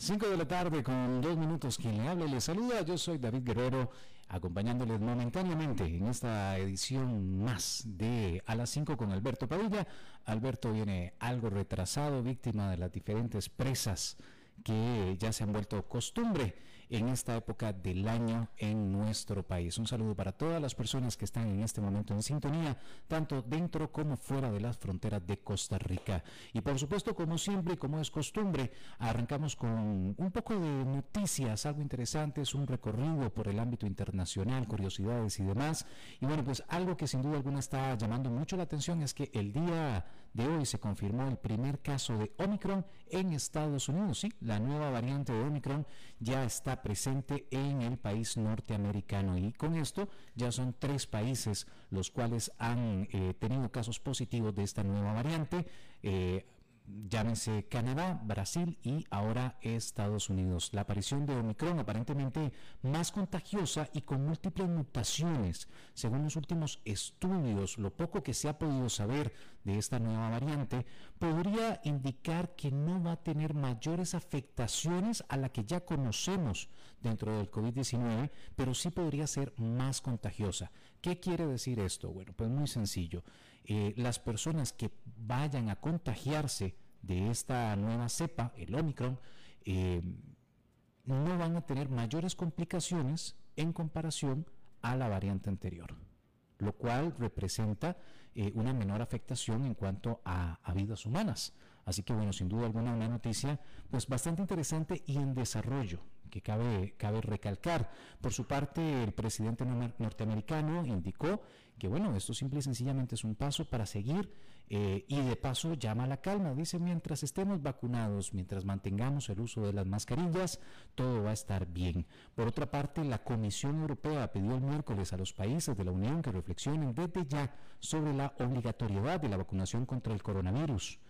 5 de la tarde con dos minutos. Quien le habla y le saluda, yo soy David Guerrero acompañándoles momentáneamente en esta edición más de A las 5 con Alberto Padilla. Alberto viene algo retrasado, víctima de las diferentes presas que ya se han vuelto costumbre en esta época del año en nuestro país. Un saludo para todas las personas que están en este momento en sintonía, tanto dentro como fuera de las fronteras de Costa Rica. Y por supuesto, como siempre, como es costumbre, arrancamos con un poco de noticias, algo interesante, es un recorrido por el ámbito internacional, curiosidades y demás. Y bueno, pues algo que sin duda alguna está llamando mucho la atención es que el día de hoy se confirmó el primer caso de Omicron en Estados Unidos. Sí, la nueva variante de Omicron ya está presente en el país norteamericano y con esto ya son tres países los cuales han eh, tenido casos positivos de esta nueva variante. Eh, llámense Canadá, Brasil y ahora Estados Unidos. La aparición de Omicron aparentemente más contagiosa y con múltiples mutaciones. Según los últimos estudios, lo poco que se ha podido saber de esta nueva variante podría indicar que no va a tener mayores afectaciones a la que ya conocemos dentro del COVID-19, pero sí podría ser más contagiosa. ¿Qué quiere decir esto? Bueno, pues muy sencillo. Eh, las personas que vayan a contagiarse de esta nueva cepa, el Omicron, eh, no van a tener mayores complicaciones en comparación a la variante anterior, lo cual representa eh, una menor afectación en cuanto a, a, vidas humanas. Así que bueno, sin duda alguna una noticia pues bastante interesante y en desarrollo que cabe, cabe recalcar. Por su parte, el presidente norteamericano indicó que bueno, esto simple y sencillamente es un paso para seguir eh, y de paso llama a la calma. Dice, mientras estemos vacunados, mientras mantengamos el uso de las mascarillas, todo va a estar bien. Por otra parte, la Comisión Europea pidió el miércoles a los países de la Unión que reflexionen desde ya sobre la obligatoriedad de la vacunación contra el coronavirus.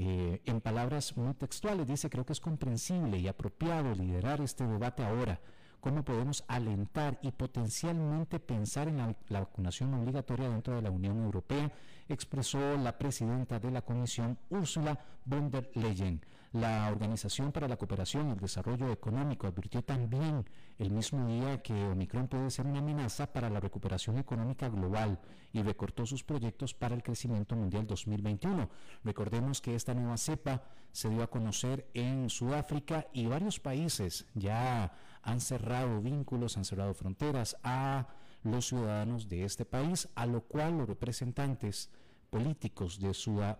Eh, en palabras muy textuales, dice, creo que es comprensible y apropiado liderar este debate ahora cómo podemos alentar y potencialmente pensar en la, vacunación obligatoria dentro de la Unión Europea, expresó la presidenta de la Comisión, Ursula von der Leyen. La Organización para la Cooperación y el Desarrollo Económico advirtió también el mismo día que Omicron puede ser una amenaza para la recuperación económica global y recortó sus proyectos para el crecimiento mundial 2021. Recordemos que esta nueva cepa se dio a conocer en Sudáfrica y varios países ya han cerrado vínculos, han cerrado fronteras a los ciudadanos de este país, a lo cual los representantes políticos de,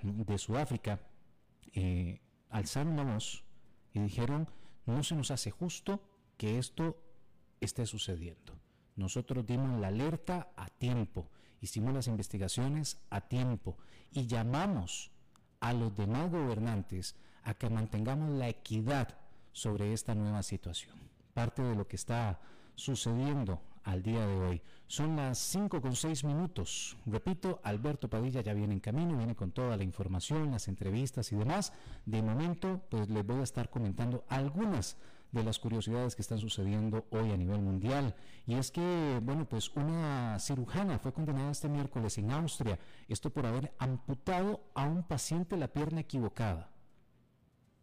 de Sudáfrica eh, alzaron y dijeron, no se nos hace justo que esto esté sucediendo. Nosotros dimos la alerta a tiempo, hicimos las investigaciones a tiempo y llamamos a los demás gobernantes a que mantengamos la equidad sobre esta nueva situación. Parte de lo que está sucediendo al día de hoy. Son las 5 con 6 minutos. Repito, Alberto Padilla ya viene en camino, viene con toda la información, las entrevistas y demás. De momento, pues les voy a estar comentando algunas de las curiosidades que están sucediendo hoy a nivel mundial. Y es que, bueno, pues una cirujana fue condenada este miércoles en Austria, esto por haber amputado a un paciente la pierna equivocada.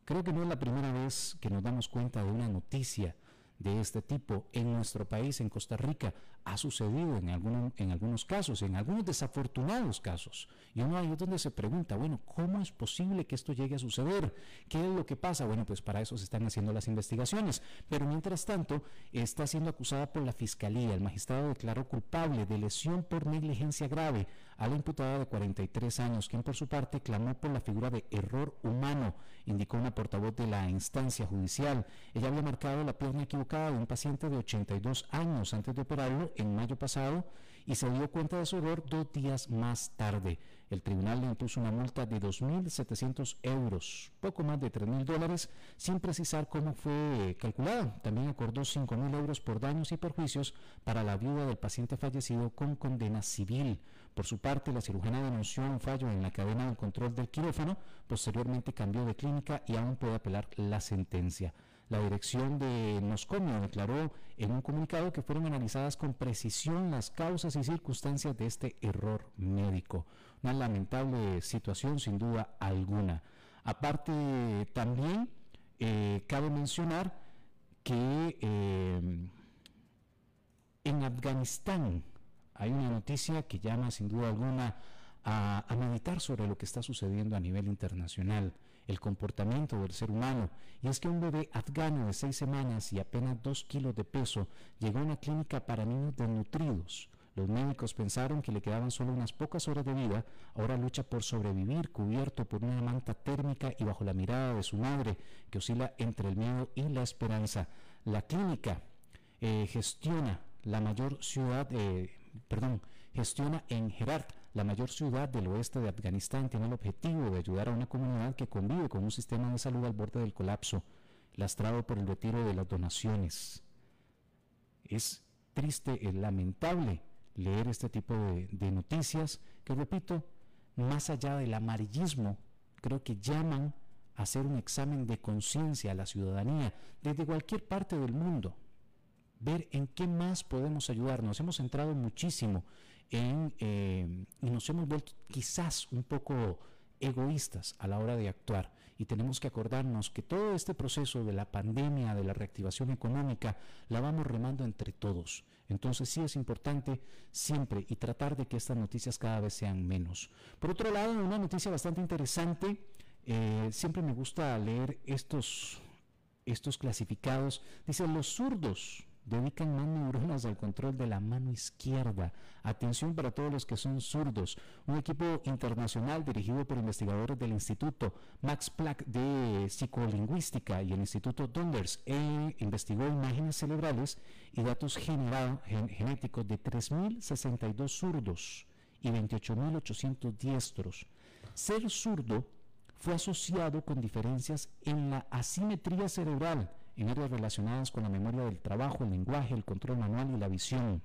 Creo que no es la primera vez que nos damos cuenta de una noticia de este tipo en nuestro país, en Costa Rica, ha sucedido en, algunos, en algunos casos, en algunos desafortunados casos. Y uno ahí es donde se pregunta, bueno, ¿cómo es posible que esto llegue a suceder? ¿Qué es lo que pasa? Bueno, pues para eso se están haciendo las investigaciones. Pero mientras tanto, está siendo acusada por la Fiscalía. El magistrado declaró culpable de lesión por negligencia grave a la imputada de 43 años, quien por su parte clamó por la figura de error humano, indicó una portavoz de la instancia judicial. Ella había marcado la pierna equivocada de un paciente de 82 años antes de operarlo en mayo pasado y se dio cuenta de su error dos días más tarde. El tribunal le impuso una multa de 2.700 euros, poco más de 3.000 dólares, sin precisar cómo fue calculada. También acordó 5.000 euros por daños y perjuicios para la viuda del paciente fallecido con condena civil. Por su parte, la cirujana denunció un fallo en la cadena de control del quirófano, posteriormente cambió de clínica y aún puede apelar la sentencia. La dirección de Noscomio declaró en un comunicado que fueron analizadas con precisión las causas y circunstancias de este error médico. Una lamentable situación sin duda alguna. Aparte, también eh, cabe mencionar que eh, en Afganistán hay una noticia que llama sin duda alguna a, a meditar sobre lo que está sucediendo a nivel internacional el comportamiento del ser humano, y es que un bebé afgano de seis semanas y apenas dos kilos de peso llegó a una clínica para niños desnutridos. Los médicos pensaron que le quedaban solo unas pocas horas de vida, ahora lucha por sobrevivir cubierto por una manta térmica y bajo la mirada de su madre, que oscila entre el miedo y la esperanza. La clínica eh, gestiona la mayor ciudad, eh, perdón, gestiona en Herat, la mayor ciudad del oeste de Afganistán, tiene el objetivo de ayudar a una comunidad que convive con un sistema de salud al borde del colapso, lastrado por el retiro de las donaciones. Es triste, es lamentable leer este tipo de, de noticias que, repito, más allá del amarillismo, creo que llaman a hacer un examen de conciencia a la ciudadanía desde cualquier parte del mundo, ver en qué más podemos ayudar. Nos hemos centrado muchísimo en, eh, y nos hemos vuelto quizás un poco egoístas a la hora de actuar y tenemos que acordarnos que todo este proceso de la pandemia, de la reactivación económica, la vamos remando entre todos. Entonces sí es importante siempre y tratar de que estas noticias cada vez sean menos. Por otro lado, una noticia bastante interesante, eh, siempre me gusta leer estos, estos clasificados, dice los zurdos dedican más neuronas al control de la mano izquierda. Atención para todos los que son zurdos. Un equipo internacional dirigido por investigadores del Instituto Max Planck de Psicolingüística y el Instituto Donders investigó imágenes cerebrales y datos genéticos de 3.062 zurdos y 28.800 diestros. Ser zurdo fue asociado con diferencias en la asimetría cerebral en áreas relacionadas con la memoria del trabajo, el lenguaje, el control manual y la visión.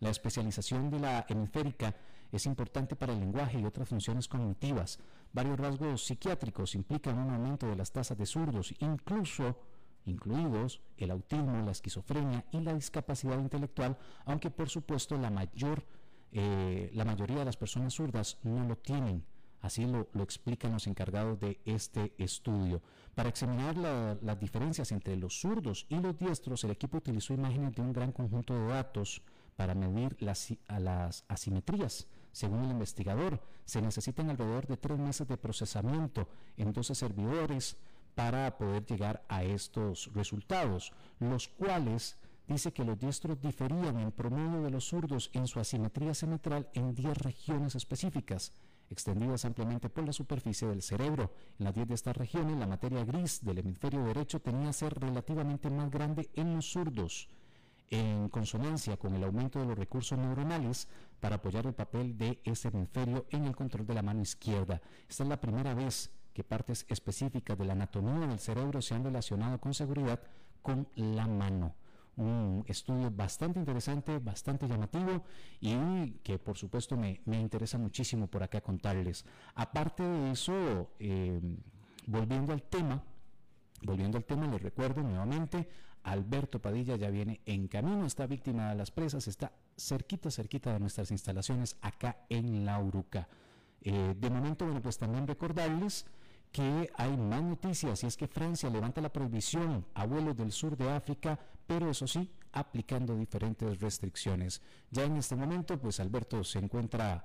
La especialización de la hemisférica es importante para el lenguaje y otras funciones cognitivas. Varios rasgos psiquiátricos implican un aumento de las tasas de zurdos, incluso incluidos el autismo, la esquizofrenia y la discapacidad intelectual, aunque por supuesto la mayor eh, la mayoría de las personas zurdas no lo tienen. Así lo, explican los encargados de este estudio. Para examinar las diferencias entre los zurdos y los diestros, el equipo utilizó imágenes de un gran conjunto de datos para medir las, las asimetrías. Según el investigador, se necesitan alrededor de tres meses de procesamiento en 12 servidores para poder llegar a estos resultados, los cuales dice que los diestros diferían en promedio de los zurdos en su asimetría central en 10 regiones específicas extendidas ampliamente por la superficie del cerebro. En las 10 de estas regiones, la materia gris del hemisferio derecho tenía a ser relativamente más grande en los zurdos, en consonancia con el aumento de los recursos neuronales para apoyar el papel de ese hemisferio en el control de la mano izquierda. Esta es la primera vez que partes específicas de la anatomía del cerebro se han relacionado con seguridad con la mano un estudio bastante interesante, bastante llamativo y que por supuesto me, interesa muchísimo por acá contarles. Aparte de eso, eh, volviendo al tema, volviendo al tema, les recuerdo nuevamente, Alberto Padilla ya viene en camino, está víctima de las presas, está cerquita, cerquita de nuestras instalaciones acá en La Uruca. Eh, de momento, bueno, pues también recordarles que hay más noticias y es que Francia levanta la prohibición a vuelos del sur de África, pero eso sí, aplicando diferentes restricciones. Ya en este momento, pues Alberto se encuentra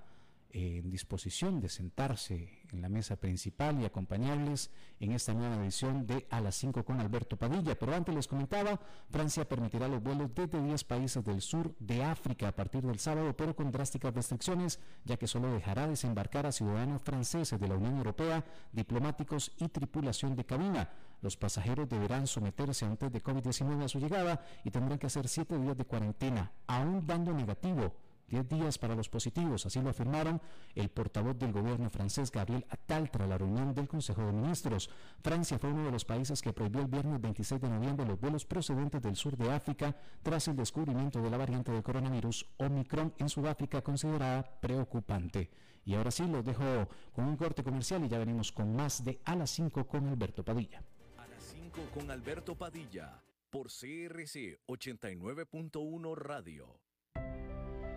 en disposición de sentarse en la mesa principal y acompañarles en esta nueva edición de A las 5 con Alberto Padilla. Pero antes les comentaba, Francia permitirá los vuelos desde 10 países del sur de África a partir del sábado, pero con drásticas restricciones, ya que solo dejará desembarcar a ciudadanos franceses de la Unión Europea, diplomáticos y tripulación de cabina. Los pasajeros deberán someterse a un test de COVID-19 a su llegada y tendrán que hacer 7 días de cuarentena, aún dando negativo 10 días para los positivos, así lo afirmaron el portavoz del gobierno francés Gabriel Attal tras la reunión del Consejo de Ministros. Francia fue uno de los países que prohibió el viernes 26 de noviembre los vuelos procedentes del sur de África tras el descubrimiento de la variante del coronavirus Omicron en Sudáfrica considerada preocupante. Y ahora sí, los dejo con un corte comercial y ya venimos con más de A las 5 con Alberto Padilla. A las 5 con Alberto Padilla por CRC 89.1 Radio.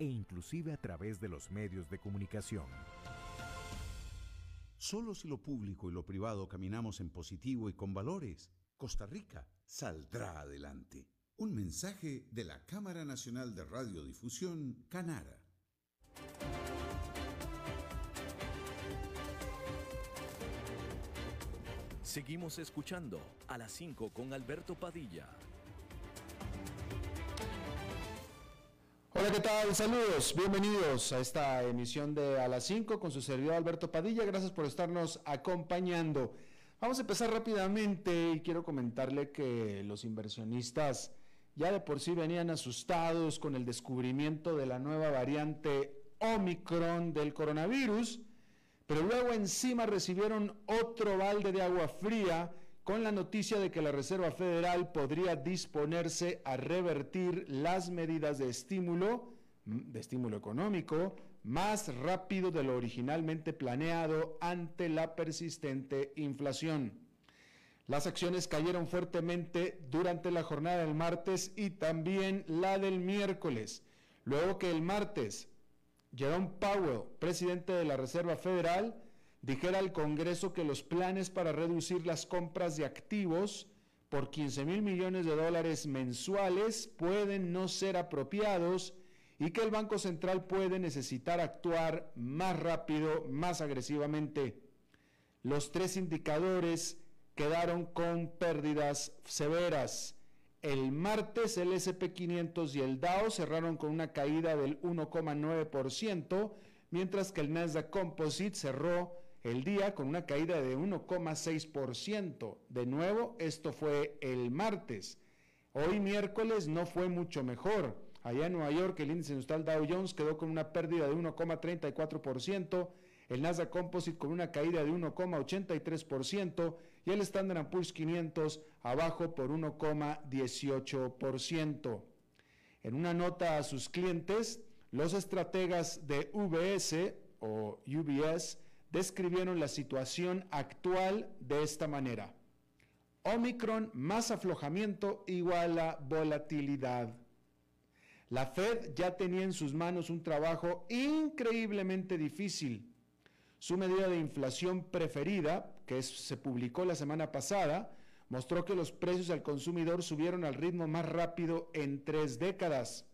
e inclusive a través de los medios de comunicación. Solo si lo público y lo privado caminamos en positivo y con valores, Costa Rica saldrá adelante. Un mensaje de la Cámara Nacional de Radiodifusión, Canara. Seguimos escuchando a las 5 con Alberto Padilla. Hola, ¿qué tal? Saludos, bienvenidos a esta emisión de A las 5 con su servidor Alberto Padilla. Gracias por estarnos acompañando. Vamos a empezar rápidamente y quiero comentarle que los inversionistas ya de por sí venían asustados con el descubrimiento de la nueva variante Omicron del coronavirus, pero luego encima recibieron otro balde de agua fría con la noticia de que la Reserva Federal podría disponerse a revertir las medidas de estímulo, mm, de estímulo económico, más rápido de lo originalmente planeado ante la persistente inflación. Las acciones cayeron fuertemente durante la jornada del martes y también la del miércoles, luego que el martes Jerome Powell, presidente de la Reserva Federal, dijera al Congreso que los planes para reducir las compras de activos por 15 mil millones de dólares mensuales pueden no ser apropiados y que el Banco Central puede necesitar actuar más rápido, más agresivamente. Los tres indicadores quedaron con pérdidas severas. El martes el SP500 y el Dow cerraron con una caída del 1,9%, mientras que el Nasdaq Composite cerró el día con una caída de 1,6%. De nuevo, esto fue el martes. Hoy miércoles no fue mucho mejor. Allá en Nueva York el índice industrial Dow Jones quedó con una pérdida de 1,34%, el Nasdaq Composite con una caída de 1,83% y el Standard Poor's 500 abajo por 1,18%. En una nota a sus clientes, los estrategas de UBS o UBS describieron la situación actual de esta manera. Omicron más aflojamiento igual a volatilidad. La Fed ya tenía en sus manos un trabajo increíblemente difícil. Su medida de inflación preferida, que se publicó la semana pasada, mostró que los precios al consumidor subieron al ritmo más rápido en tres décadas.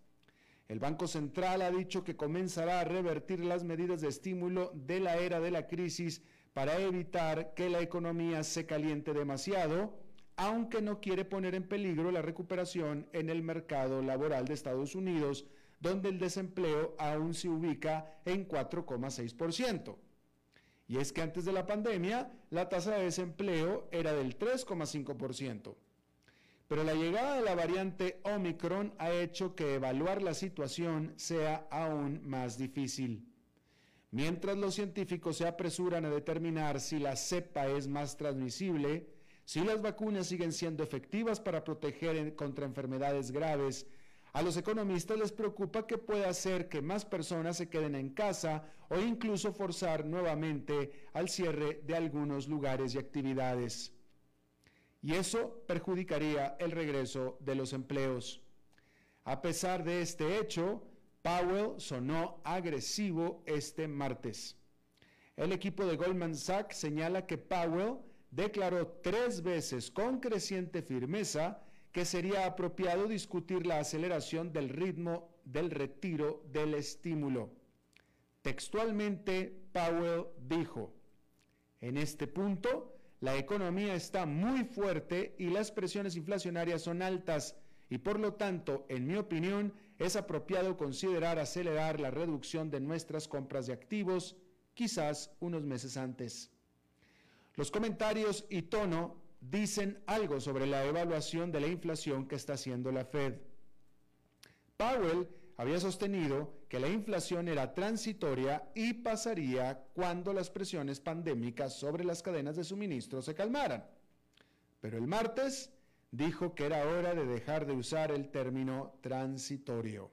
El Banco Central ha dicho que comenzará a revertir las medidas de estímulo de la era de la crisis para evitar que la economía se caliente demasiado, aunque no quiere poner en peligro la recuperación en el mercado laboral de Estados Unidos, donde el desempleo aún se ubica en 4,6%. Y es que antes de la pandemia, la tasa de desempleo era del 3,5%. Pero la llegada de la variante Omicron ha hecho que evaluar la situación sea aún más difícil. Mientras los científicos se apresuran a determinar si la cepa es más transmisible, si las vacunas siguen siendo efectivas para proteger contra enfermedades graves, A los economistas les preocupa que pueda hacer que más personas se queden en casa o incluso forzar nuevamente al cierre de algunos lugares y actividades. Y eso perjudicaría el regreso de los empleos. A pesar de este hecho, Powell sonó agresivo este martes. El equipo de Goldman Sachs señala que Powell declaró tres veces con creciente firmeza que sería apropiado discutir la aceleración del ritmo del retiro del estímulo. Textualmente, Powell dijo, en este punto, la economía está muy fuerte y las presiones inflacionarias son altas y por lo tanto, en mi opinión, es apropiado considerar acelerar la reducción de nuestras compras de activos, quizás unos meses antes. Los comentarios y tono dicen algo sobre la evaluación de la inflación que está haciendo la Fed. Powell había sostenido que la inflación era transitoria y pasaría cuando las presiones pandémicas sobre las cadenas de suministro se calmaran. Pero el martes dijo que era hora de dejar de usar el término transitorio.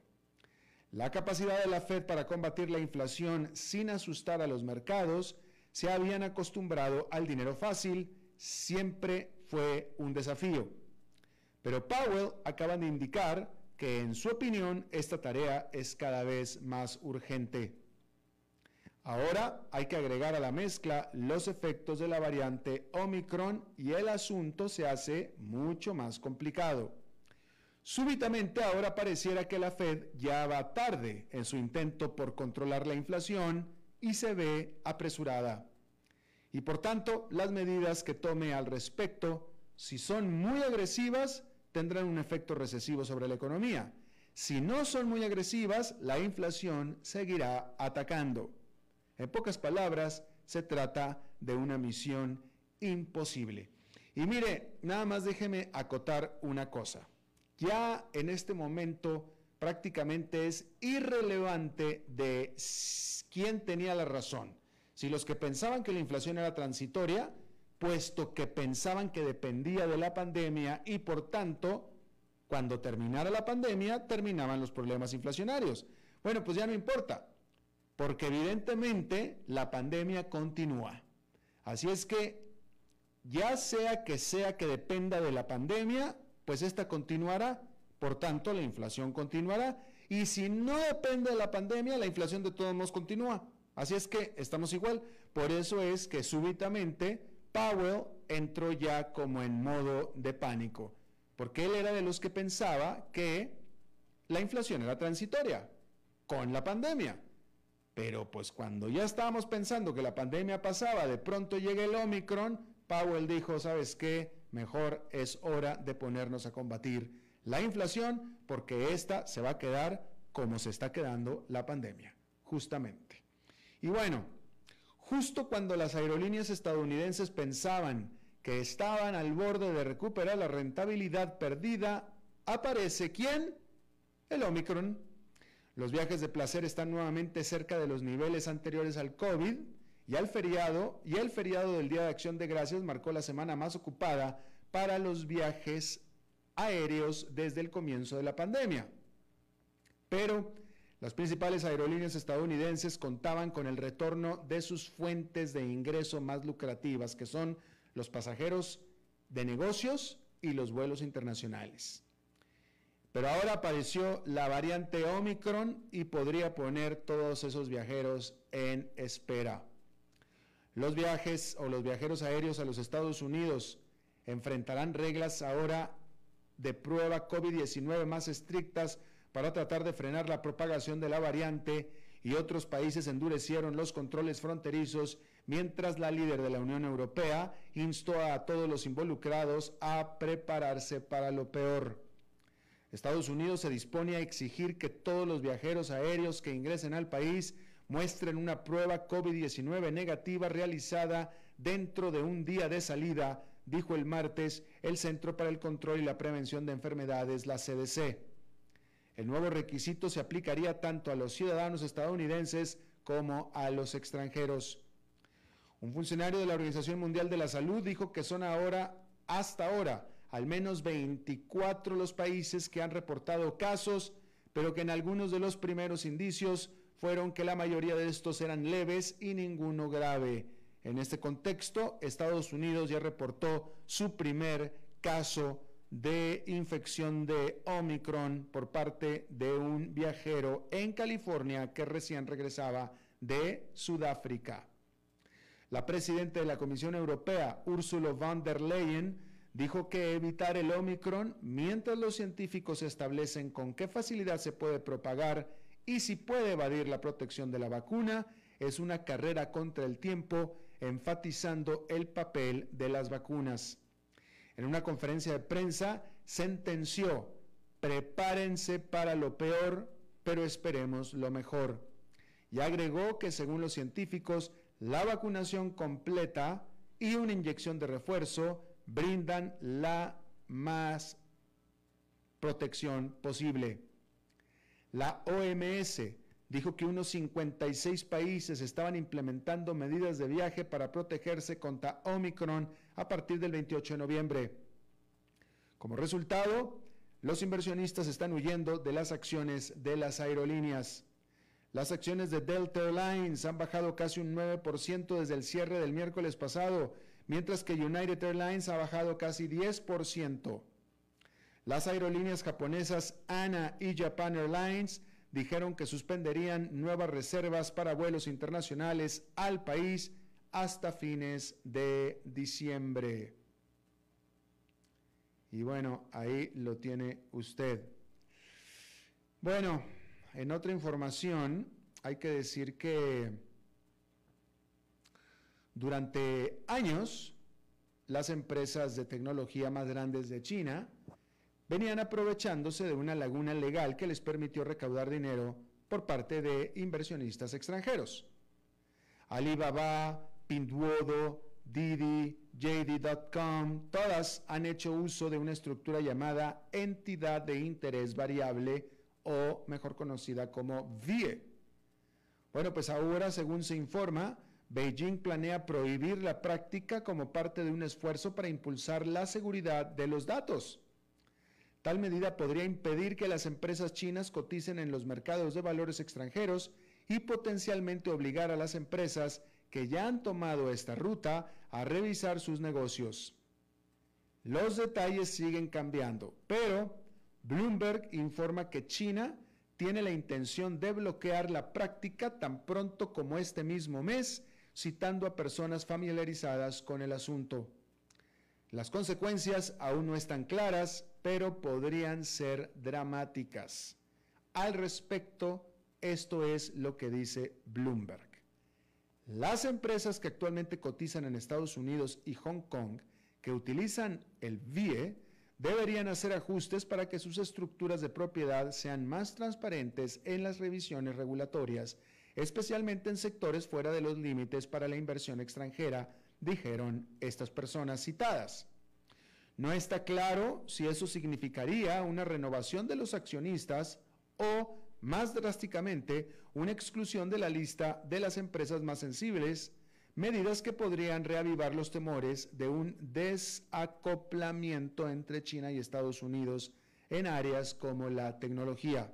La capacidad de la Fed para combatir la inflación sin asustar a los mercados se habían acostumbrado al dinero fácil, siempre fue un desafío. Pero Powell acaba de indicar que en su opinión esta tarea es cada vez más urgente. Ahora hay que agregar a la mezcla los efectos de la variante Omicron y el asunto se hace mucho más complicado. Súbitamente ahora pareciera que la Fed ya va tarde en su intento por controlar la inflación y se ve apresurada. Y por tanto, las medidas que tome al respecto, si son muy agresivas, tendrán un efecto recesivo sobre la economía. Si no son muy agresivas, la inflación seguirá atacando. En pocas palabras, se trata de una misión imposible. Y mire, nada más déjeme acotar una cosa. Ya en este momento prácticamente es irrelevante de quién tenía la razón si los que pensaban que la inflación era transitoria, puesto que pensaban que dependía de la pandemia y por tanto, cuando terminara la pandemia, terminaban los problemas inflacionarios. Bueno, pues ya no importa, porque evidentemente la pandemia continúa. Así es que, ya sea que sea que dependa de la pandemia, pues esta continuará, por tanto la inflación continuará, y si no depende de la pandemia, la inflación de todos modos continúa. Así es que estamos igual. Por eso es que súbitamente Powell entró ya como en modo de pánico, porque él era de los que pensaba que la inflación era transitoria con la pandemia. Pero pues cuando ya estábamos pensando que la pandemia pasaba, de pronto llega el Omicron, Powell dijo, ¿sabes qué? Mejor es hora de ponernos a combatir la inflación porque esta se va a quedar como se está quedando la pandemia, justamente. Y bueno, justo cuando las aerolíneas estadounidenses pensaban que estaban al borde de recuperar la rentabilidad perdida, aparece ¿quién? El Omicron. Los viajes de placer están nuevamente cerca de los niveles anteriores al COVID y al feriado, y el feriado del Día de Acción de Gracias marcó la semana más ocupada para los viajes aéreos desde el comienzo de la pandemia. Pero las principales aerolíneas estadounidenses contaban con el retorno de sus fuentes de ingreso más lucrativas, que son los pasajeros de negocios y los vuelos internacionales. Pero ahora apareció la variante Omicron y podría poner todos esos viajeros en espera. Los viajes o los viajeros aéreos a los Estados Unidos enfrentarán reglas ahora de prueba COVID-19 más estrictas para tratar de frenar la propagación de la variante y otros países endurecieron los controles fronterizos mientras la líder de la Unión Europea instó a todos los involucrados a prepararse para lo peor. Estados Unidos se dispone a exigir que todos los viajeros aéreos que ingresen al país muestren una prueba COVID-19 negativa realizada dentro de un día de salida, dijo el martes el Centro para el Control y la Prevención de Enfermedades, la CDC. El nuevo requisito se aplicaría tanto a los ciudadanos estadounidenses como a los extranjeros. Un funcionario de la Organización Mundial de la Salud dijo que son ahora, hasta ahora, al menos 24 los países que han reportado casos, pero que en algunos de los primeros indicios fueron que la mayoría de estos eran leves y ninguno grave. En este contexto, Estados Unidos ya reportó su primer caso de infección de Omicron por parte de un viajero en California que recién regresaba de Sudáfrica. La presidenta de la Comisión Europea, Ursula von der Leyen, dijo que evitar el Omicron mientras los científicos establecen con qué facilidad se puede propagar y si puede evadir la protección de la vacuna es una carrera contra el tiempo, enfatizando el papel de las vacunas. En una conferencia de prensa sentenció, prepárense para lo peor, pero esperemos lo mejor. Y agregó que según los científicos, la vacunación completa y una inyección de refuerzo brindan la más protección posible. La OMS dijo que unos 56 países estaban implementando medidas de viaje para protegerse contra Omicron a partir del 28 de noviembre. Como resultado, los inversionistas están huyendo de las acciones de las aerolíneas. Las acciones de Delta Airlines han bajado casi un 9% desde el cierre del miércoles pasado, mientras que United Airlines ha bajado casi 10%. Las aerolíneas japonesas ANA y Japan Airlines dijeron que suspenderían nuevas reservas para vuelos internacionales al país hasta fines de diciembre. Y bueno, ahí lo tiene usted. Bueno, en otra información hay que decir que durante años las empresas de tecnología más grandes de China venían aprovechándose de una laguna legal que les permitió recaudar dinero por parte de inversionistas extranjeros. Alibaba, Pinduodo, Didi, JD.com, todas han hecho uso de una estructura llamada entidad de interés variable o mejor conocida como VIE. Bueno, pues ahora, según se informa, Beijing planea prohibir la práctica como parte de un esfuerzo para impulsar la seguridad de los datos. Tal medida podría impedir que las empresas chinas coticen en los mercados de valores extranjeros y potencialmente obligar a las empresas que ya han tomado esta ruta a revisar sus negocios. Los detalles siguen cambiando, pero Bloomberg informa que China tiene la intención de bloquear la práctica tan pronto como este mismo mes, citando a personas familiarizadas con el asunto. Las consecuencias aún no están claras, pero podrían ser dramáticas. Al respecto, esto es lo que dice Bloomberg. Las empresas que actualmente cotizan en Estados Unidos y Hong Kong, que utilizan el VIE, deberían hacer ajustes para que sus estructuras de propiedad sean más transparentes en las revisiones regulatorias, especialmente en sectores fuera de los límites para la inversión extranjera, dijeron estas personas citadas. No está claro si eso significaría una renovación de los accionistas o, más drásticamente, una exclusión de la lista de las empresas más sensibles medidas que podrían reavivar los temores de un desacoplamiento entre China y Estados Unidos en áreas como la tecnología.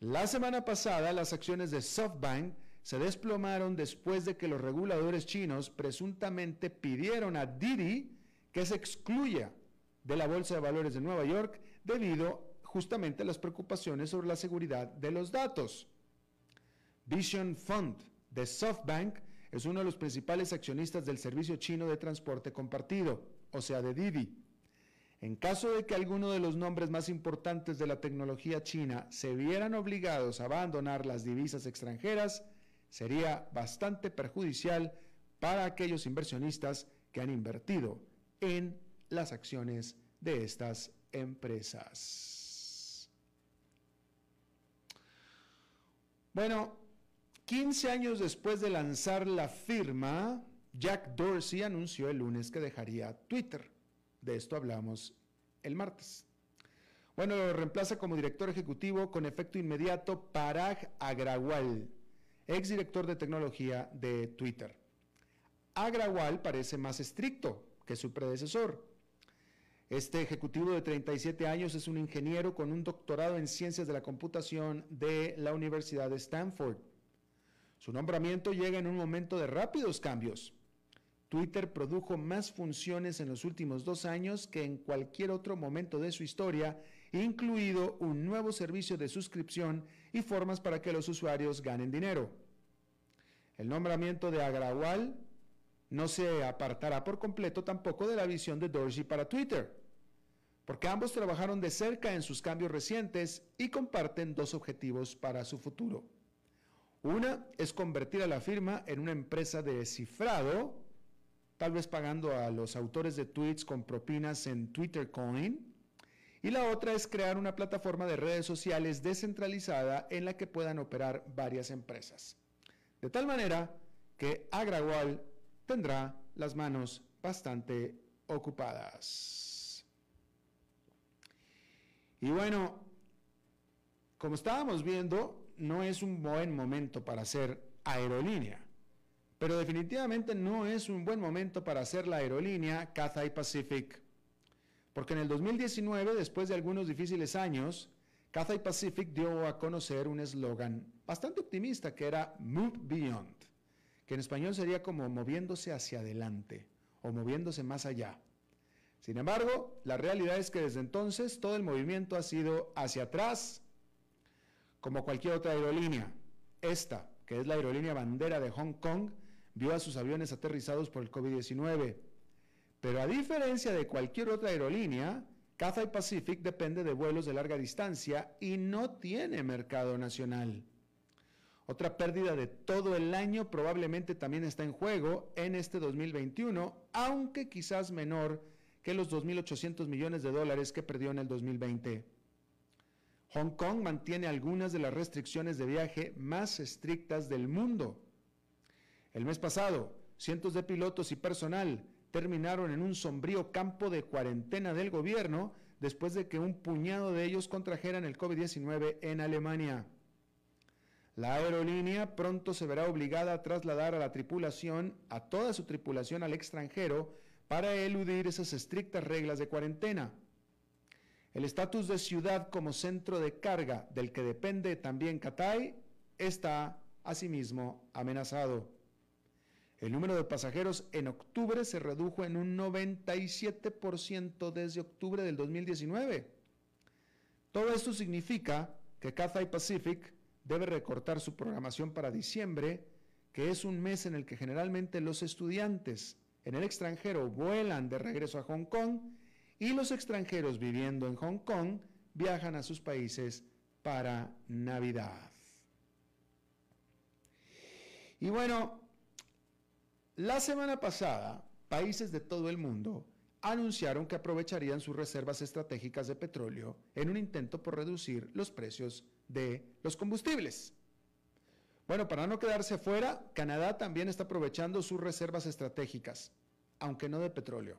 La semana pasada, las acciones de SoftBank se desplomaron después de que los reguladores chinos presuntamente pidieron a Didi que se excluya de la Bolsa de Valores de Nueva York debido justamente a las preocupaciones sobre la seguridad de los datos. Vision Fund de SoftBank es uno de los principales accionistas del servicio chino de transporte compartido, o sea, de Didi. En caso de que alguno de los nombres más importantes de la tecnología china se vieran obligados a abandonar las divisas extranjeras, sería bastante perjudicial para aquellos inversionistas que han invertido en las acciones de estas empresas. Bueno, 15 años después de lanzar la firma, Jack Dorsey anunció el lunes que dejaría Twitter. De esto hablamos el martes. Bueno, lo reemplaza como director ejecutivo con efecto inmediato Parag Agrawal, exdirector de tecnología de Twitter. Agrawal parece más estricto que su predecesor. Este ejecutivo de 37 años es un ingeniero con un doctorado en ciencias de la computación de la Universidad de Stanford. Su nombramiento llega en un momento de rápidos cambios. Twitter produjo más funciones en los últimos dos años que en cualquier otro momento de su historia, incluido un nuevo servicio de suscripción y formas para que los usuarios ganen dinero. El nombramiento de Agrawal no se apartará por completo tampoco de la visión de Dorsey para Twitter, porque ambos trabajaron de cerca en sus cambios recientes y comparten dos objetivos para su futuro. Una es convertir a la firma en una empresa de cifrado, tal vez pagando a los autores de tweets con propinas en Twitter Coin, y la otra es crear una plataforma de redes sociales descentralizada en la que puedan operar varias empresas. De tal manera que Agrawal tendrá las manos bastante ocupadas. Y bueno, como estábamos viendo, no es un buen momento para hacer aerolínea, pero definitivamente no es un buen momento para hacer la aerolínea Cathay Pacific, porque en el 2019, después de algunos difíciles años, Cathay Pacific dio a conocer un eslogan bastante optimista que era Move Beyond que en español sería como moviéndose hacia adelante o moviéndose más allá. Sin embargo, la realidad es que desde entonces todo el movimiento ha sido hacia atrás, como cualquier otra aerolínea. Esta, que es la aerolínea bandera de Hong Kong, vio a sus aviones aterrizados por el COVID-19. Pero a diferencia de cualquier otra aerolínea, Cathay Pacific depende de vuelos de larga distancia y no tiene mercado nacional. Otra pérdida de todo el año probablemente también está en juego en este 2021, aunque quizás menor que los 2.800 millones de dólares que perdió en el 2020. Hong Kong mantiene algunas de las restricciones de viaje más estrictas del mundo. El mes pasado, cientos de pilotos y personal terminaron en un sombrío campo de cuarentena del gobierno después de que un puñado de ellos contrajeran el COVID-19 en Alemania. La aerolínea pronto se verá obligada a trasladar a la tripulación, a toda su tripulación al extranjero, para eludir esas estrictas reglas de cuarentena. El estatus de ciudad como centro de carga del que depende también Catay está asimismo amenazado. El número de pasajeros en octubre se redujo en un 97% desde octubre del 2019. Todo esto significa que Cathay Pacific debe recortar su programación para diciembre, que es un mes en el que generalmente los estudiantes en el extranjero vuelan de regreso a Hong Kong y los extranjeros viviendo en Hong Kong viajan a sus países para Navidad. Y bueno, la semana pasada, países de todo el mundo anunciaron que aprovecharían sus reservas estratégicas de petróleo en un intento por reducir los precios de los combustibles. Bueno, para no quedarse fuera, Canadá también está aprovechando sus reservas estratégicas, aunque no de petróleo.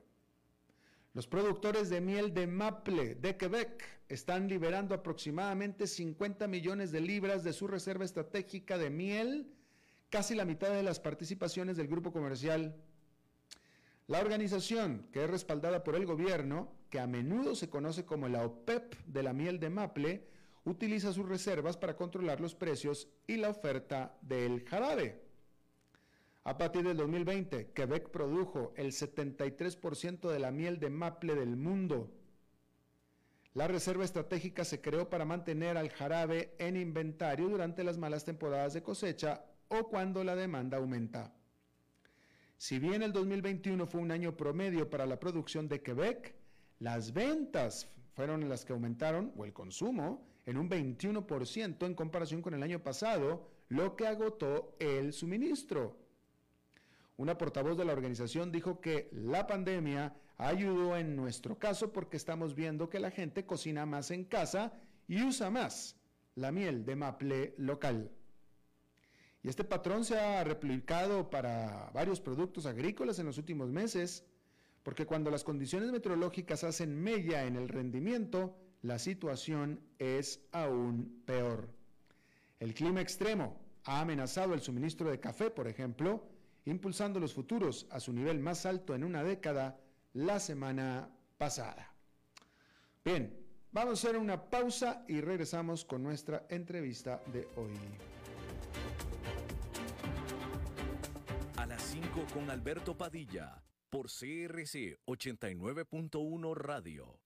Los productores de miel de maple de Quebec están liberando aproximadamente 50 millones de libras de su reserva estratégica de miel, casi la mitad de las participaciones del grupo comercial. La organización, que es respaldada por el gobierno, que a menudo se conoce como la OPEP de la miel de maple, utiliza sus reservas para controlar los precios y la oferta del jarabe. A partir del 2020, Quebec produjo el 73% de la miel de maple del mundo. La reserva estratégica se creó para mantener al jarabe en inventario durante las malas temporadas de cosecha o cuando la demanda aumenta. Si bien el 2021 fue un año promedio para la producción de Quebec, las ventas fueron las que aumentaron, o el consumo, en un 21% en comparación con el año pasado, lo que agotó el suministro. Una portavoz de la organización dijo que la pandemia ayudó en nuestro caso porque estamos viendo que la gente cocina más en casa y usa más la miel de maple local. Y este patrón se ha replicado para varios productos agrícolas en los últimos meses, porque cuando las condiciones meteorológicas hacen mella en el rendimiento, la situación es aún peor. El clima extremo ha amenazado el suministro de café, por ejemplo, impulsando los futuros a su nivel más alto en una década la semana pasada. Bien, vamos a hacer una pausa y regresamos con nuestra entrevista de hoy. A las 5 con Alberto Padilla por CRC 89.1 Radio.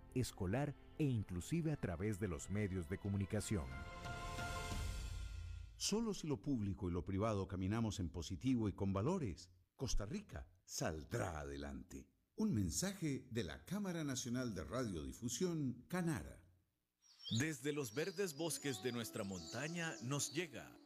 escolar e inclusive a través de los medios de comunicación. Solo si lo público y lo privado caminamos en positivo y con valores, Costa Rica saldrá adelante. Un mensaje de la Cámara Nacional de Radiodifusión, Canara. Desde los verdes bosques de nuestra montaña nos llega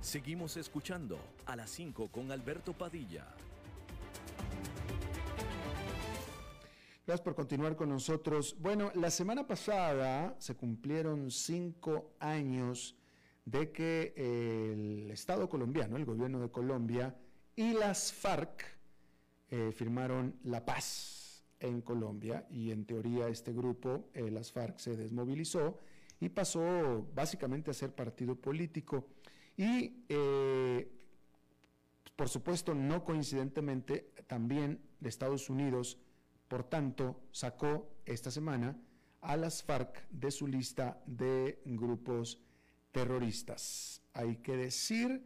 Seguimos escuchando a las 5 con Alberto Padilla. Gracias por continuar con nosotros. Bueno, la semana pasada se cumplieron cinco años de que el Estado colombiano, el gobierno de Colombia y las FARC eh, firmaron la paz en Colombia y en teoría este grupo, eh, las FARC, se desmovilizó y pasó básicamente a ser partido político. Y eh, por supuesto, no coincidentemente, también Estados Unidos, por tanto, sacó esta semana a las FARC de su lista de grupos terroristas. Hay que decir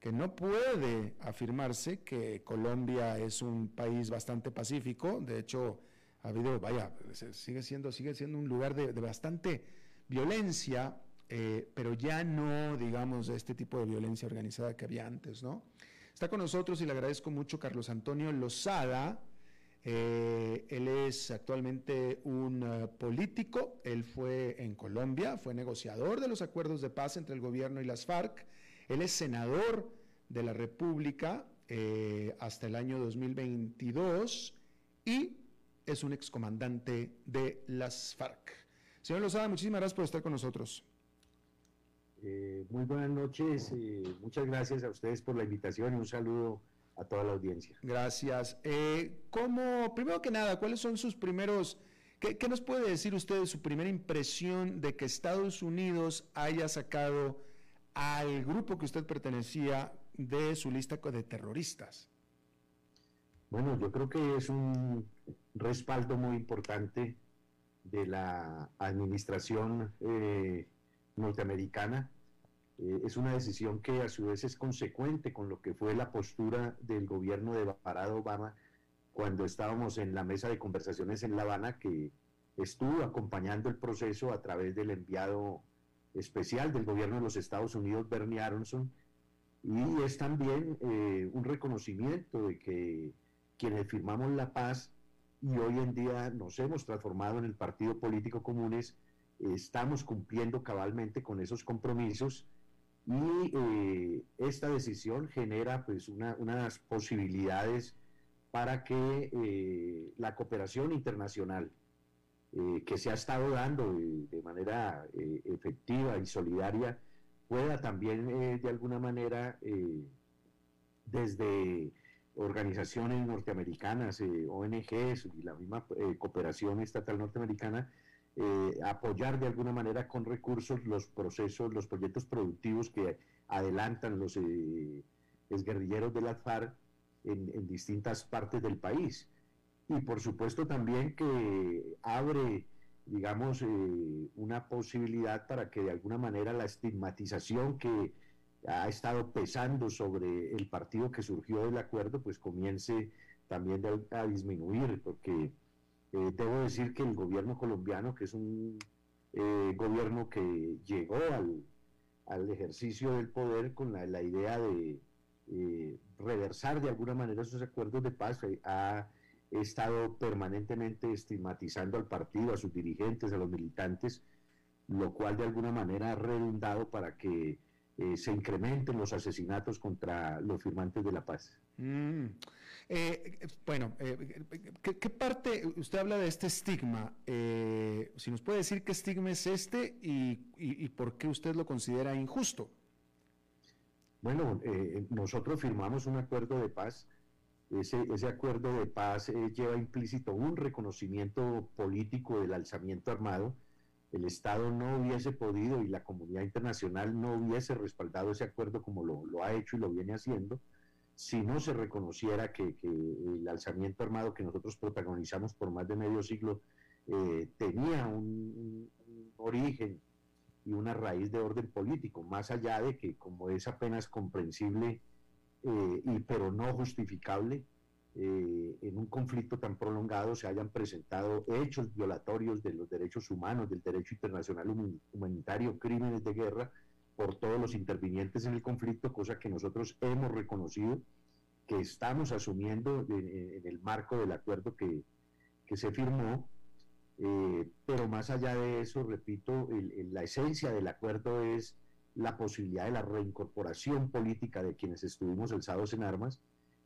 que no puede afirmarse que Colombia es un país bastante pacífico, de hecho ha habido, vaya, sigue siendo, sigue siendo un lugar de, bastante violencia, eh, pero ya no, digamos, este tipo de violencia organizada que había antes, ¿no? Está con nosotros y le agradezco mucho Carlos Antonio Lozada, eh, él es actualmente un eh, político, él fue en Colombia, fue negociador de los acuerdos de paz entre el gobierno y las FARC, él es senador de la República eh, hasta el año 2022 y es un excomandante de las FARC. Señor Lozada, muchísimas gracias por estar con nosotros. muy buenas noches, muchas gracias a ustedes por la invitación y un saludo a toda la audiencia. Gracias. Eh, ¿cómo, primero que nada, cuáles son sus primeros, qué, nos puede decir usted de su primera impresión de que Estados Unidos haya sacado al grupo que usted pertenecía de su lista de terroristas? Bueno, yo creo que es un respaldo muy importante de la administración eh, norteamericana eh, es una decisión que a su vez es consecuente con lo que fue la postura del gobierno de Barack Obama cuando estábamos en la mesa de conversaciones en La Habana, que estuvo acompañando el proceso a través del enviado especial del gobierno de los Estados Unidos, Bernie Aronson, y es también eh, un reconocimiento de que quienes firmamos la paz y hoy en día nos hemos transformado en el Partido Político Comunes, estamos cumpliendo cabalmente con esos compromisos y eh, esta decisión genera pues unas posibilidades para que eh, la cooperación internacional eh, que se ha estado dando de manera efectiva y solidaria pueda también de alguna manera desde organizaciones norteamericanas, ONGs y la misma cooperación estatal norteamericana eh, apoyar de alguna manera con recursos los procesos, los proyectos productivos que adelantan los eh, guerrilleros de la FARC en, distintas partes del país. Y por supuesto también que abre, digamos, eh, una posibilidad para que de alguna manera la estigmatización que ha estado pesando sobre el partido que surgió del acuerdo, pues comience también a disminuir, porque eh, debo decir que el gobierno colombiano, que es un eh, gobierno que llegó al, ejercicio del poder con la, idea de eh, reversar de alguna manera esos acuerdos de paz, ha estado permanentemente estigmatizando al partido, a sus dirigentes, a los militantes, lo cual de alguna manera ha redundado para que se incrementen los asesinatos contra los firmantes de la paz. Mm. Eh, bueno, eh, ¿qué, parte, usted habla de este estigma, eh, si nos puede decir qué estigma es este y, por qué usted lo considera injusto? Bueno, nosotros firmamos un acuerdo de paz, ese, ese acuerdo de paz lleva implícito un reconocimiento político del alzamiento armado, el Estado no hubiese podido y la comunidad internacional no hubiese respaldado ese acuerdo como lo, lo ha hecho y lo viene haciendo, si no se reconociera que, el alzamiento armado que nosotros protagonizamos por más de medio siglo eh, tenía un, origen y una raíz de orden político, más allá de que como es apenas comprensible, eh, y, pero no justificable, eh, en un conflicto tan prolongado se hayan presentado hechos violatorios de los derechos humanos, del derecho internacional humanitario, crímenes de guerra, por todos los intervinientes en el conflicto, cosa que nosotros hemos reconocido que estamos asumiendo en, el marco del acuerdo que, se firmó. Eh, pero más allá de eso, repito, la esencia del acuerdo es la posibilidad de la reincorporación política de quienes estuvimos alzados en armas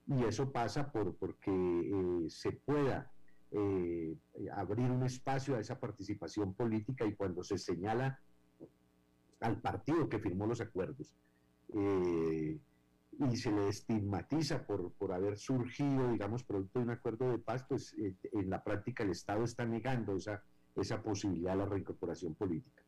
y eso pasa por porque eh, se pueda eh, abrir un espacio a esa participación política y cuando se señala al partido que firmó los acuerdos. Eh, y se le estigmatiza por, por haber surgido, digamos, producto de un acuerdo de paz, pues en la práctica el Estado está negando esa, esa posibilidad de la reincorporación política.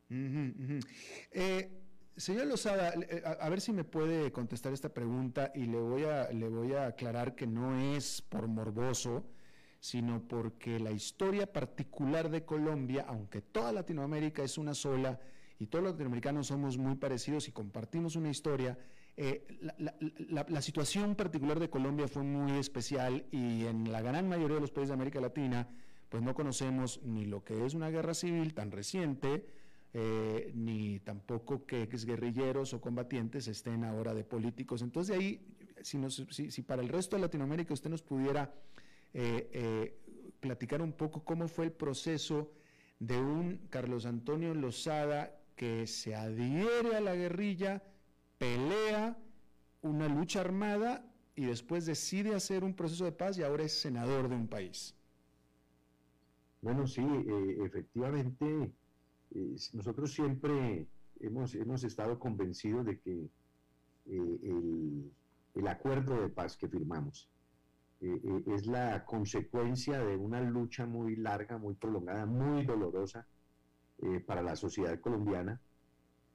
Señor Lozada, a, ver si me puede contestar esta pregunta y le voy, a, le voy a aclarar que no es por morboso, sino porque la historia particular de Colombia, aunque toda Latinoamérica es una sola, y todos los latinoamericanos somos muy parecidos y compartimos una historia, eh, la, situación particular de Colombia fue muy especial y en la gran mayoría de los países de América Latina, pues no conocemos ni lo que es una guerra civil tan reciente, eh, ni tampoco que exguerrilleros o combatientes estén ahora de políticos. Entonces, de ahí, si, para el resto de Latinoamérica usted nos pudiera eh, platicar un poco cómo fue el proceso de un Carlos Antonio Lozada que se adhiere a la guerrilla, pelea una lucha armada y después decide hacer un proceso de paz y ahora es senador de un país. Bueno, sí, eh, efectivamente, eh, nosotros siempre hemos, hemos estado convencidos de que eh, el, el, acuerdo de paz que firmamos es la consecuencia de una lucha muy larga, muy prolongada, muy dolorosa, eh, para la sociedad colombiana,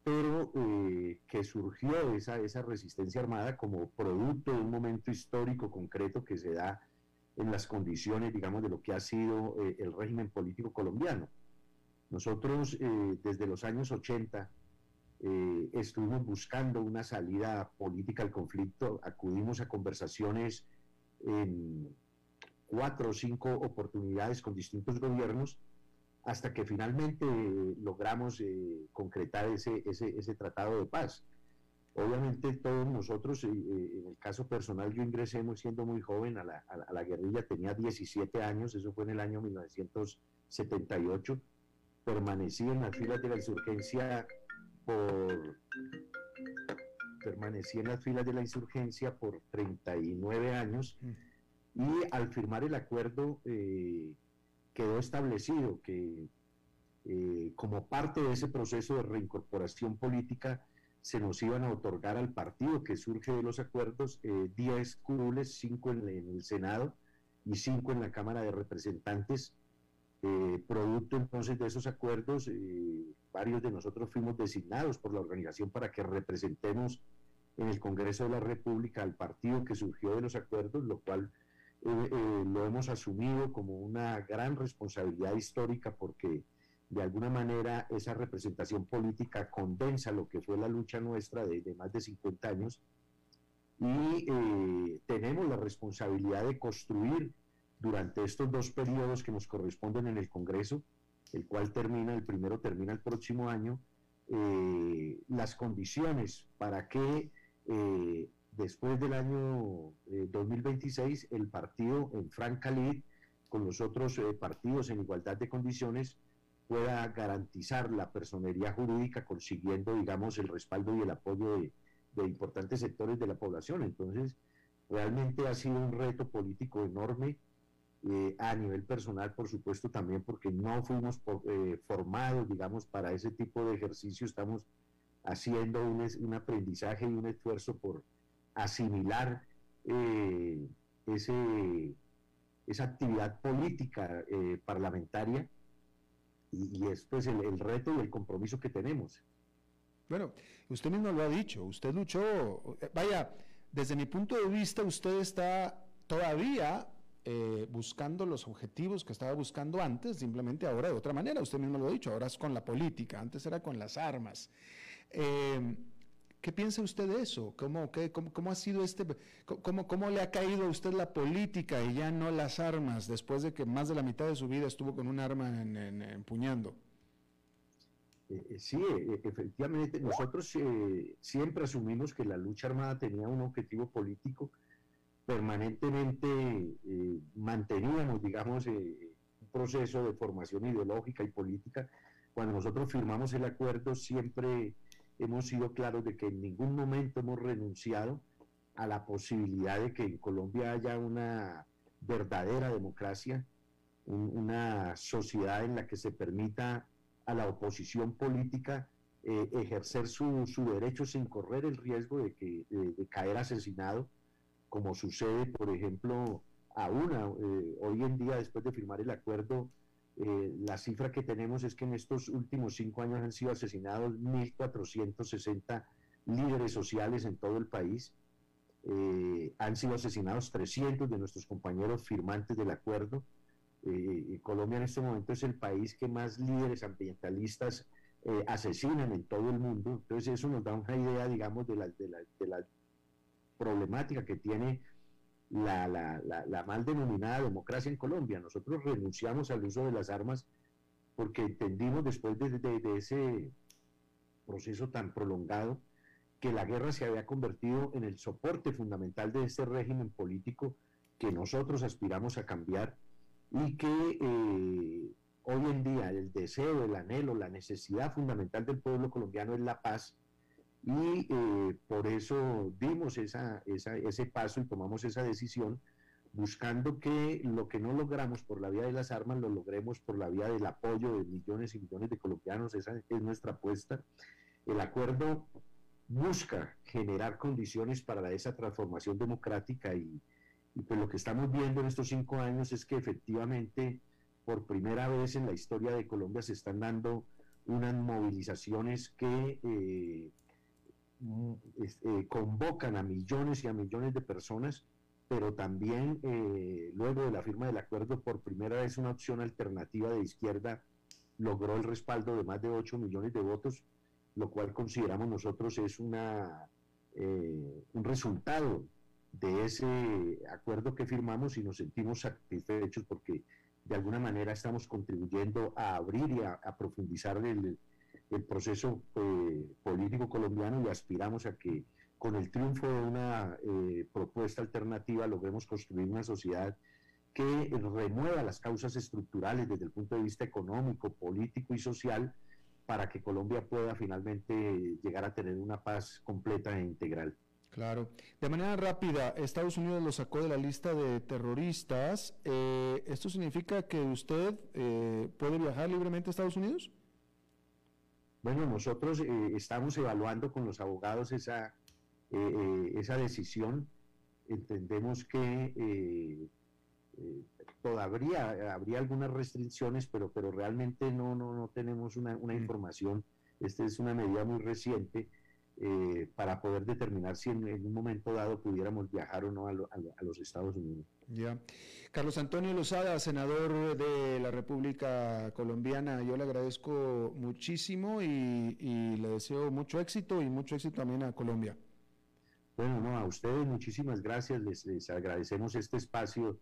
pero eh, que surgió esa, esa resistencia armada como producto de un momento histórico concreto que se da en las condiciones, digamos, de lo que ha sido eh, el régimen político colombiano. Nosotros desde los años 80 estuvimos buscando una salida política al conflicto, acudimos a conversaciones en cuatro o cinco oportunidades con distintos gobiernos hasta que finalmente logramos eh, concretar ese, ese, tratado de paz. Obviamente todos nosotros, eh, eh, en el caso personal, yo ingresé siendo muy joven a la, a la, guerrilla, tenía 17 años, eso fue en el año 1978, permanecí en las filas de la insurgencia por permanecí en las filas de la insurgencia por 39 años mm. y al firmar el acuerdo quedó establecido que eh, como parte de ese proceso de reincorporación política se nos iban a otorgar al partido que surge de los acuerdos 10 eh, curules, 5 en, el Senado y 5 en la Cámara de Representantes. Eh, producto entonces de esos acuerdos, varios de nosotros fuimos designados por la organización para que representemos en el Congreso de la República al partido que surgió de los acuerdos, lo cual eh, eh, lo hemos asumido como una gran responsabilidad histórica porque de alguna manera esa representación política condensa lo que fue la lucha nuestra de, más de 50 años y eh, tenemos la responsabilidad de construir durante estos dos periodos que nos corresponden en el Congreso, el cual termina, el primero termina el próximo año, eh, las condiciones para que eh, después del año 2026 el partido en franca lid con los otros partidos en igualdad de condiciones pueda garantizar la personería jurídica consiguiendo, digamos, el respaldo y el apoyo de, importantes sectores de la población. Entonces, realmente ha sido un reto político enorme eh, a nivel personal, por supuesto, también porque no fuimos eh, formados, digamos, para ese tipo de ejercicio. Estamos haciendo un, aprendizaje y un esfuerzo por asimilar eh, ese, esa actividad política parlamentaria y, esto es el, reto y el compromiso que tenemos. Bueno, usted mismo lo ha dicho, usted luchó, vaya, desde mi punto de vista usted está todavía eh, buscando los objetivos que estaba buscando antes, simplemente ahora de otra manera, usted mismo lo ha dicho, ahora es con la política, antes era con las armas. Eh, ¿Qué piensa usted de eso? ¿Cómo, cómo, ha sido este, cómo, cómo, le ha caído a usted la política y ya no las armas después de que más de la mitad de su vida estuvo con un arma en, empuñando? Eh, eh, sí, efectivamente, nosotros siempre asumimos que la lucha armada tenía un objetivo político, permanentemente manteníamos, digamos, un proceso de formación ideológica y política. Cuando nosotros firmamos el acuerdo, siempre hemos sido claros de que en ningún momento hemos renunciado a la posibilidad de que en Colombia haya una verdadera democracia, una sociedad en la que se permita a la oposición política eh, ejercer su, derecho sin correr el riesgo de, que, de, caer asesinado, como sucede, por ejemplo, aún eh, hoy en día, después de firmar el acuerdo, eh, la cifra que tenemos es que en estos últimos cinco años han sido asesinados 1.460 líderes sociales en todo el país. Eh, han sido asesinados 300 de nuestros compañeros firmantes del acuerdo. Eh, Colombia en este momento es el país que más líderes ambientalistas asesinan en todo el mundo. Entonces eso nos da una idea, digamos, de la, de la, de la problemática que tiene la, la, mal denominada democracia en Colombia. Nosotros renunciamos al uso de las armas porque entendimos después de, de, ese proceso tan prolongado que la guerra se había convertido en el soporte fundamental de este régimen político que nosotros aspiramos a cambiar y que eh, hoy en día el deseo, el anhelo, la necesidad fundamental del pueblo colombiano es la paz y eh, por eso dimos esa, ese paso y tomamos esa decisión buscando que lo que no logramos por la vía de las armas lo logremos por la vía del apoyo de millones y millones de colombianos. Esa es nuestra apuesta. El acuerdo busca generar condiciones para esa transformación democrática y, y pues lo que estamos viendo en estos cinco años es que efectivamente por primera vez en la historia de Colombia se están dando unas movilizaciones que eh, eh, convocan a millones y a millones de personas, pero también eh, luego de la firma del acuerdo, por primera vez una opción alternativa de izquierda logró el respaldo de más de 8 millones de votos, lo cual consideramos nosotros es una, eh, un resultado de ese acuerdo que firmamos y nos sentimos satisfechos porque de alguna manera estamos contribuyendo a abrir y a, a profundizar el, el proceso eh, político colombiano y aspiramos a que con el triunfo de una eh, propuesta alternativa logremos construir una sociedad que remueva las causas estructurales desde el punto de vista económico, político y social para que Colombia pueda finalmente llegar a tener una paz completa e integral. Claro. De manera rápida, Estados Unidos lo sacó de la lista de terroristas. Eh, ¿Esto significa que usted puede viajar libremente a Estados Unidos? Bueno, nosotros eh, estamos evaluando con los abogados esa, eh, eh, esa decisión. Entendemos que todavía habría algunas restricciones, pero, pero realmente no, no, no tenemos una, una mm. información. Esta es una medida muy reciente. Eh, para poder determinar si en, un momento dado pudiéramos viajar o no a, los Estados Unidos. Ya. Carlos Antonio Lozada, senador de la República Colombiana, yo le agradezco muchísimo y, le deseo mucho éxito y mucho éxito también a Colombia. Bueno, no, a ustedes muchísimas gracias, les, agradecemos este espacio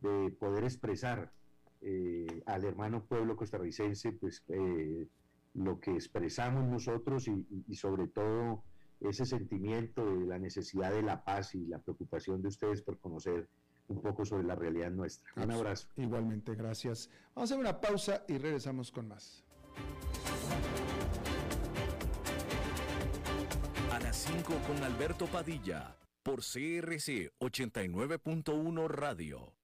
de poder expresar eh, al hermano pueblo costarricense, pues eh, lo que expresamos nosotros y, sobre todo ese sentimiento de la necesidad de la paz y la preocupación de ustedes por conocer un poco sobre la realidad nuestra. Un abrazo. Igualmente, gracias. Vamos a hacer una pausa y regresamos con más. A las 5 con Alberto Padilla, por CRC 89.1 Radio.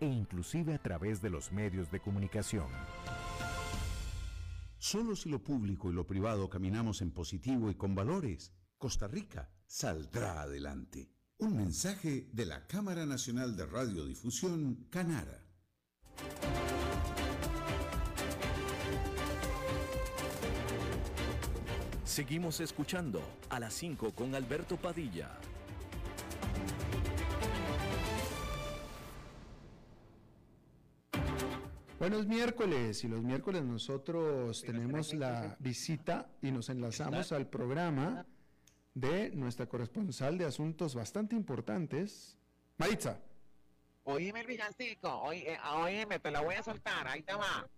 e inclusive a través de los medios de comunicación. Solo si lo público y lo privado caminamos en positivo y con valores, Costa Rica saldrá adelante. Un mensaje de la Cámara Nacional de Radiodifusión, Canara. Seguimos escuchando a las 5 con Alberto Padilla. Buenos miércoles y los miércoles nosotros tenemos la visita y nos enlazamos al programa de nuestra corresponsal de asuntos bastante importantes, Maritza. Oíme el villancico, oíme, oíme, te la voy a soltar, ahí te va.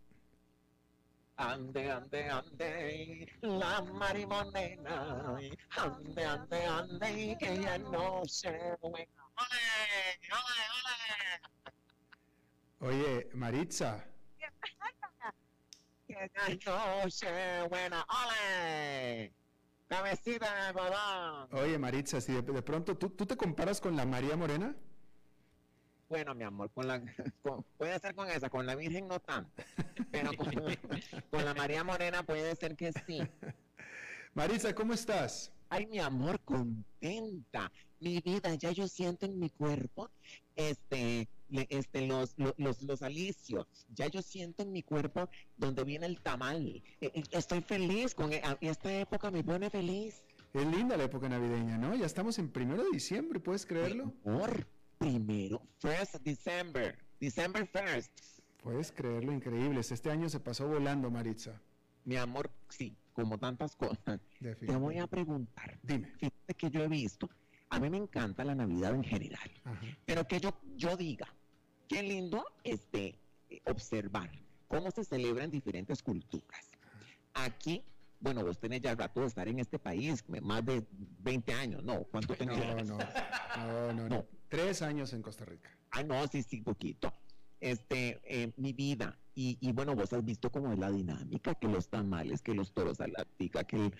Ande, ande, ande, la marimonena, ande, ande, ande, que ya no se ¡Ole, ole, ole! Oye, Maritza. buena, ole. Cabecita de Oye, Maritza, si de, pronto ¿tú, te comparas con la María Morena. Bueno, mi amor, con la, puede ser con esa, con la Virgen no tanto, pero con, con la María Morena puede ser que sí. Maritza, ¿cómo estás? Ay, mi amor, contenta. Mi vida, ya yo siento en mi cuerpo este este, los, los, los, alicios. Ya yo siento en mi cuerpo donde viene el tamal. E, e, estoy feliz con e, esta época, me pone feliz. Es linda la época navideña, ¿no? Ya estamos en primero de diciembre, ¿puedes creerlo? Por primero, first December, December first. Puedes creerlo, increíble. Este año se pasó volando, Maritza. Mi amor, sí, como tantas cosas. Te voy a preguntar. Dime. Fíjate que yo he visto, a mí me encanta la Navidad en general, pero que yo, yo diga, Qué lindo este, observar cómo se celebran diferentes culturas. Aquí, bueno, vos tenés ya rato de estar en este país, más de 20 años, ¿no? ¿Cuánto tenés? No, no, no, no, Tres años en Costa Rica. Ah, no, sí, sí, poquito. Este, eh, mi vida, y, y, bueno, vos has visto cómo es la dinámica, que los tamales, que los toros a la tica, que el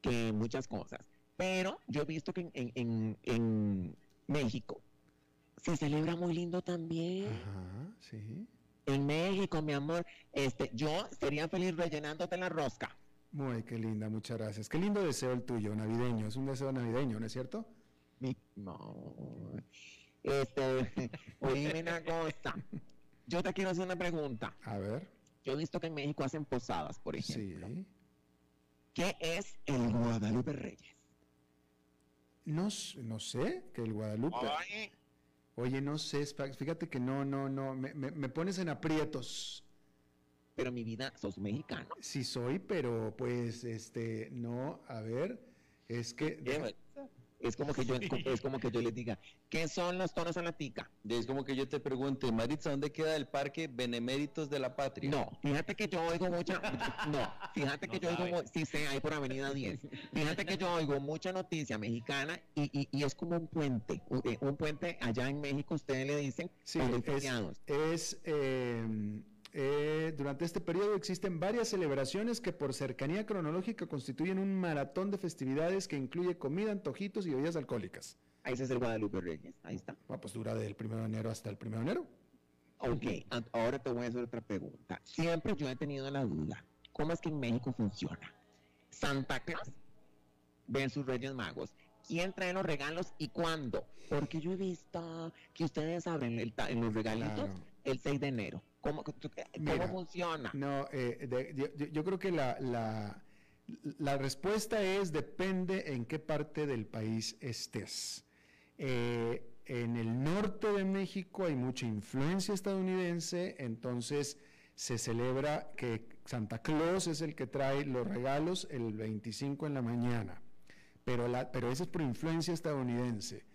que muchas cosas. Pero yo he visto que en, en, en México se celebra muy lindo también. Ajá, sí. En México, mi amor, este, yo sería feliz rellenándote la rosca. Muy, qué linda, muchas gracias. Qué lindo deseo el tuyo, navideño. Es un deseo navideño, ¿no es cierto? no. Este, oíme una cosa. Yo te quiero hacer una pregunta. A ver. Yo he visto que en México hacen posadas, por ejemplo. Sí. ¿Qué es el Guadalupe Reyes? No, no sé, que el Guadalupe. Oye, no sé, fíjate que no, no, no, me, me, pones en aprietos. Pero mi vida, sos mexicano. Sí soy, pero pues, este, no, a ver, es que... Es como que yo, es como que yo les diga, ¿qué son los toros a la tica? Es como que yo te pregunte, Maritza, ¿dónde queda el parque Beneméritos de la Patria? No, fíjate que yo oigo mucha, no, fíjate que yo oigo, sí sé, ahí por Avenida 10. Fíjate que yo oigo mucha noticia mexicana y, y, es como un puente, un, puente allá en México, ustedes le dicen, sí, es, es eh, eh, durante este periodo existen varias celebraciones que por cercanía cronológica constituyen un maratón de festividades que incluye comida, antojitos y bebidas alcohólicas. Ahí es el Guadalupe Reyes, ahí está. Ah, pues dura del 1 de enero hasta el 1 de enero. Ok, ahora te voy a hacer otra pregunta. Siempre yo he tenido la duda, ¿cómo es que en México funciona? Santa Claus versus Reyes Magos. ¿Quién trae los regalos y cuándo? Porque yo he visto que ustedes abren el los regalitos Claro. el 6 de enero. ¿Cómo, cómo Mira, funciona? No, eh, de- yo- yo, yo creo que la, la, la respuesta es depende en qué parte del país estés. Eh, en el norte de México hay mucha influencia estadounidense, entonces se celebra que Santa Claus es el que trae los regalos el 25 en la mañana, pero, la, pero eso es por influencia estadounidense.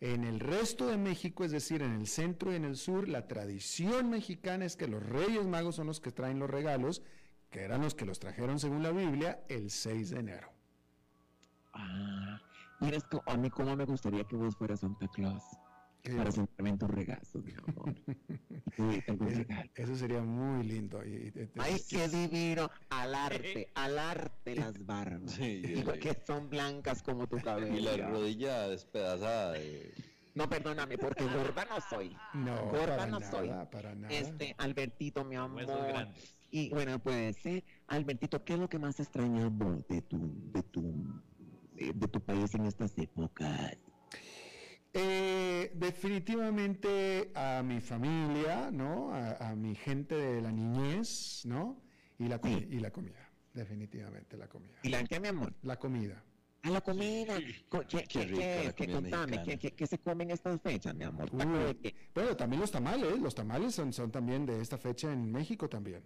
En el resto de México, es decir, en el centro y en el sur, la tradición mexicana es que los Reyes Magos son los que traen los regalos, que eran los que los trajeron según la Biblia el 6 de enero. Ah, que a mí cómo me gustaría que vos fueras Santa Claus para sentarme en tus regazos, mi amor. Sí, Eso, regalo. eso sería muy lindo. y- y- y- Ay, qué divino. Alarte, alarte las barbas. Sí, que son blancas como tu cabello. Y la rodilla despedazada. de- No, perdóname, porque gorda no soy. No, gorda para no nada, soy. para nada. Este, Albertito, mi amor. Y bueno, puede ser. Albertito, ¿qué es lo que más extrañas vos de tu, de tu, de, de tu país en estas épocas? Eh, definitivamente a mi familia, ¿no? A, a mi gente de la niñez, ¿no? Y la, comi- y la comida, definitivamente la comida. ¿Y la qué, mi amor? La comida. A la comida. Co- ¿Qué, Qué qué, rica qué la es? ¿Qué comida contame? ¿Qué, mexicana. qué, qué se come en estas fechas, mi amor? Pero también los tamales, los tamales son, son también de esta fecha en México también.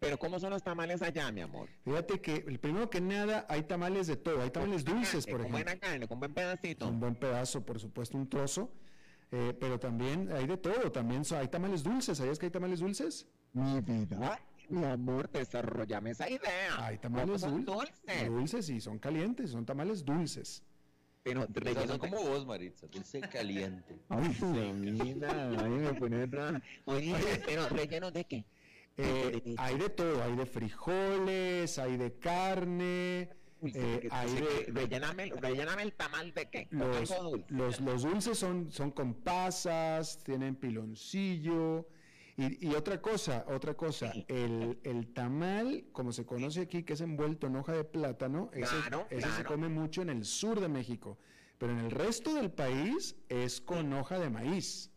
Pero ¿cómo son los tamales allá, mi amor? Fíjate que el primero que nada hay tamales de todo, hay tamales dulces, por con ejemplo. buena carne, con buen pedacito. Un buen pedazo, por supuesto, un trozo. eh, pero también hay de todo, también so- hay tamales dulces. ¿Sabías que hay tamales dulces? Mi vida, mi amor, desarrollame esa idea. Hay tamales ¿Cómo son dul- dulces. dulces y son calientes, son tamales dulces. Pero rellenos son como vos, Maritza, dulce caliente. Ay, mi vida, ay, me pone. Oye, pero rellenos de qué? Eh, hay de todo, hay de frijoles, hay de carne, Uy, eh, hay de... relléname, relléname el tamal de qué? Los, algo dulce. los, los dulces son, son con pasas, tienen piloncillo. Y, y otra cosa, otra cosa, el, el tamal, como se conoce aquí, que es envuelto en hoja de plátano, ese, Claro, ese se come mucho en el sur de México. Pero en el resto del país es con hoja de maíz.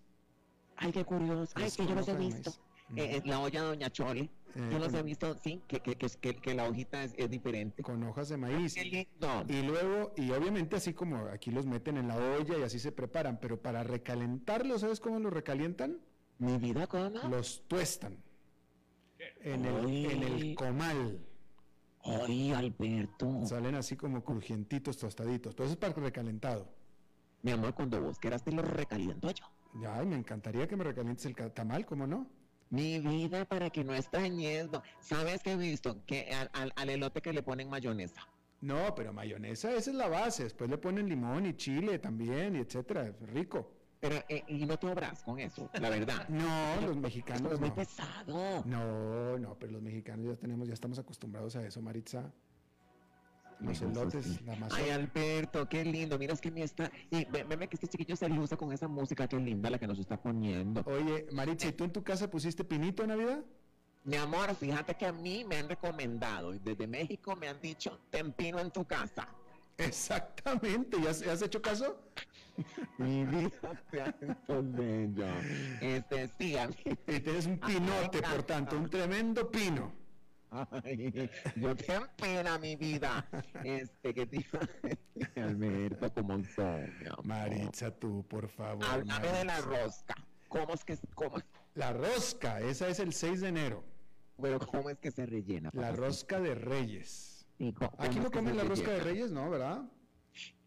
Ay, qué curioso. Ay, que yo los he visto. Eh, la olla de Doña Chole. Eh, yo los con- he visto, sí, que, que, que, la hojita es, es diferente. Con hojas de maíz. Qué lindo. Y luego, y obviamente así como aquí los meten en la olla y así se preparan, pero para recalentarlos, ¿sabes cómo los recalientan? Mi vida, ¿cómo? Los tuestan. En el, en el comal. Ay, Alberto. Salen así como crujientitos, tostaditos. Todo eso es para recalentado. Mi amor, cuando vos quieras te lo recaliento yo. Ay, me encantaría que me recalientes el tamal, ¿cómo no? Mi vida, para que no extrañes. no. ¿Sabes qué he visto? Que al, al, al elote que le ponen mayonesa. No, pero mayonesa, esa es la base. Después le ponen limón y chile también, y etcétera. Es rico. Pero, eh, y no te obras con eso, la verdad. No, los Esto mexicanos es muy no. pesado. No, no, pero los mexicanos ya tenemos, ya estamos acostumbrados a eso, Maritza. Los elotes, la masa. Ay, Alberto, qué lindo. Mira, es que mi está. Y ve- veme que este chiquillo se luce con esa música, qué linda la que nos está poniendo. Oye, Maritza, ¿y tú en tu casa pusiste pinito en Navidad? Mi amor, fíjate que a mí me han recomendado, y desde México me han dicho, te empino en tu casa. Exactamente, ¿ya has, has hecho caso? Mi vida bello. Este, sí, a mí. Y tienes un pinote, por tanto, un tremendo pino. Ay, yo te empina mi vida. Este, que te decir, Alberto, como son. Maritza, tú, por favor. Háblame de la rosca. ¿Cómo es que, cómo, La rosca, esa es el 6 de enero. pero cómo es que se rellena? La rosca de Reyes. Sí, ¿cómo- Aquí no comen la rosca de? Reyes, ¿no? ¿Verdad?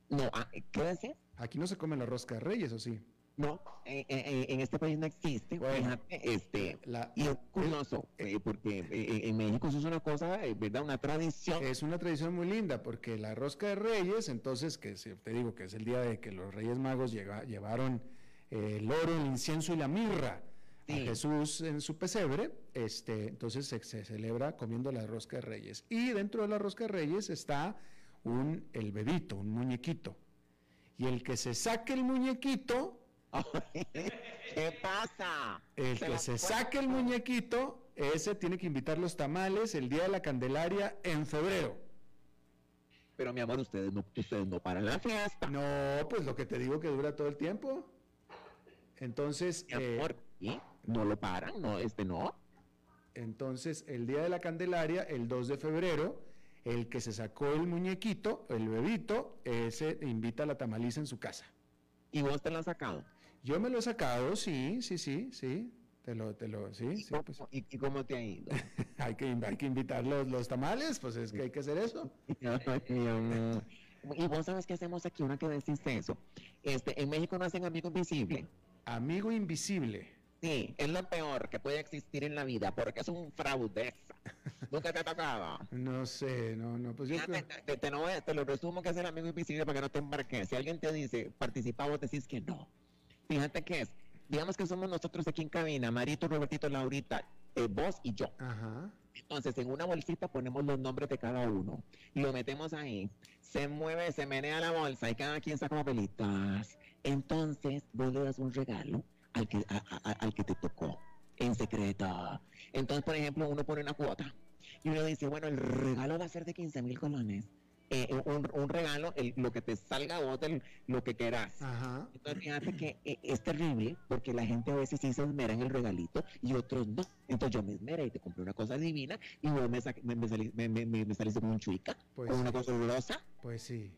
No, ah, ¿qué decís? Aquí no se come la rosca de Reyes, ¿o sí? No, eh, eh, eh, en este país no existe. Bueno, fíjate, este, La- y es curioso, eh, porque eh, en México eso es una cosa, ¿verdad? Una tradición. Es una tradición muy linda porque la rosca de Reyes, entonces, que te digo que es el día de que los Reyes Magos llega- llevaron el oro, el incienso y la mirra a Jesús en su pesebre, este, entonces se, se celebra comiendo la rosca de reyes. Y dentro de la rosca de reyes está un, el bebito, un muñequito. Y el que se saque el muñequito, ¿Qué pasa? el que la se saque el muñequito, ese tiene que invitar los tamales el día de la Candelaria en febrero. Pero mi amor, ustedes no, ustedes no paran la fiesta. No, pues lo que te digo que dura todo el tiempo. Entonces, Mi eh, amor, ¿y? No lo paran, no, este no. entonces el día de la Candelaria, el 2 de febrero, el que se sacó el muñequito, el bebito, ese invita a la tamaliza en su casa. ¿Y vos te lo has sacado? Yo me lo he sacado, sí, sí, sí, sí. Te lo, te lo, sí, ¿Y, sí, pues y- y cómo te ha ido? hay que, hay que invitar los, los tamales, pues es que hay que hacer eso. y vos sabes qué hacemos aquí, una que decís eso. Este, en México no hacen amigo invisible. Amigo invisible. Sí, es lo peor que puede existir en la vida, porque es un fraude. Nunca te ha tocado. No sé, no, no, pues yo creo... te, te, no te lo resumo que es el amigo invisible para que no te embarques. Si alguien te dice, participa, vos decís que no. Fíjate que es, digamos que somos nosotros aquí en cabina, Marito, Robertito, Laurita, eh, vos y yo. Ajá. Entonces, en una bolsita ponemos los nombres de cada uno. Lo metemos ahí. Se mueve, se menea la bolsa y cada quien saca papelitas. Entonces, vos le das un regalo al que, a- a- a- al que te tocó, en secreto. Entonces, por ejemplo, uno pone una cuota. Y uno dice, bueno, el regalo va a ser de 15 mil colones. Eh, un, un regalo, el- lo que te salga a vos, lo que quieras. Ajá. Entonces, fíjate que eh, es terrible porque la gente a veces sí se esmera en el regalito y otros no. Entonces, yo me esmera y te compré una cosa divina y vos me, me, me, me, saliste con un chuica, Pues con una sí. cosa horrorosa. Pues sí.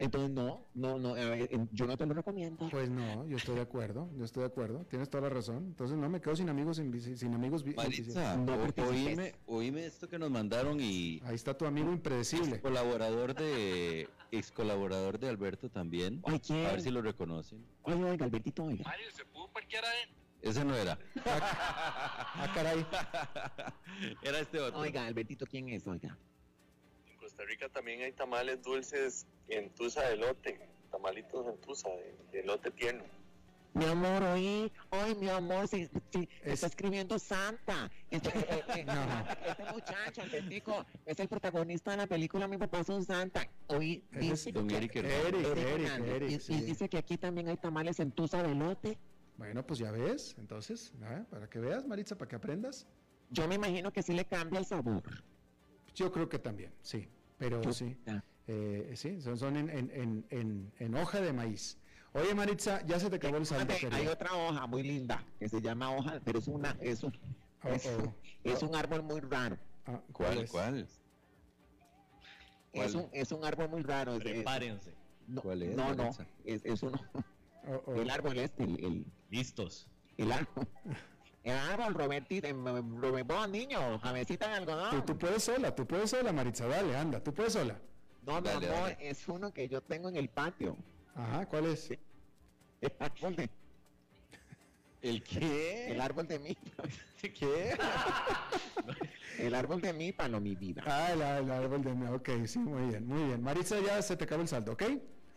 Entonces, no, no, no, a ver, yo no te lo recomiendo. Pues no, yo estoy de acuerdo, yo estoy de acuerdo, tienes toda la razón. Entonces no me quedo sin amigos sin amigos. Maritza, No oíme, oíme esto que nos mandaron y Ahí está tu amigo impredecible. colaborador de ex colaborador de Alberto también. Oye, ¿quién? A ver si lo reconocen. Oiga, oiga, Albertito, oiga. Ese no era. Ah, caray. era este otro. Oiga, Albertito, ¿quién es? Oiga. En Costa Rica también hay tamales dulces en tusa de elote, tamalitos en tusa de, de elote tierno. Mi amor, oí, oye, mi amor, si, si Es- está escribiendo Santa. Este, eh, eh, eh, No. este muchacho, Albertico, es el protagonista de la película Mi papá es un Santa. Ese dice Don que- Eric Hernández. Eric, Eric Eric, Hernández, Eric, y, y sí. dice que aquí también hay tamales en tusa de lote. Bueno, pues ya ves, entonces, para que veas, Maritza, para que aprendas. Yo me imagino que sí le cambia el sabor. Yo creo que también, sí, pero sí. Eh, sí, son, son en, en, en, en, en hoja de maíz. Oye, Maritza, ya se te acabó el saldo, hay otra hoja muy linda que se llama hoja, pero es una, es un, Oh, es, oh. es un árbol muy raro. Ah, ¿Cuál? es? ¿Cuál? Es un, es un árbol muy raro. es- es- Prepárense. no, ¿Cuál es, no, no, es, es uno, Oh, oh. el árbol este, el, el, Listos. el árbol. El árbol, Robertito, em, em, Robert, niño, javecita de algodón. Tú, tú puedes sola, tú puedes sola, Maritza, dale, anda, tú puedes sola. No, mi Dale, amor, dale. es uno que yo tengo en el patio. Ajá, ¿cuál es? El árbol de, ¿El qué? el árbol de mipa. ¿Qué? El árbol de mipa, no mi vida. Ah, el, el árbol de... Ok, sí, muy bien, muy bien. Maritza, ya se te acabó el saldo, ¿ok?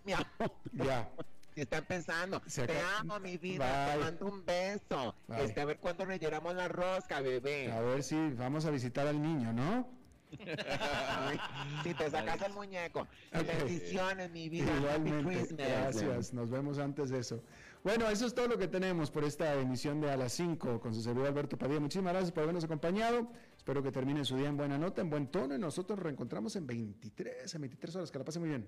Mi amor. Ya. Si están pensando, Se te amo, mi vida, te Bye. mando un beso. Bye. Este, a ver cuándo rellenamos la rosca, bebé. A ver si vamos a visitar al niño, ¿no? Ay, si te sacas el muñeco. Y Ok. Bendiciones, mi vida. Igualmente, Christmas. gracias. Nos vemos antes de eso. Bueno, eso es todo lo que tenemos por esta emisión de A las 5 con su servidor Alberto Padilla. Muchísimas gracias por habernos acompañado. Espero que terminen su día en buena nota, en buen tono y nosotros nos reencontramos en 23, en 23 horas. Que la pasen muy bien.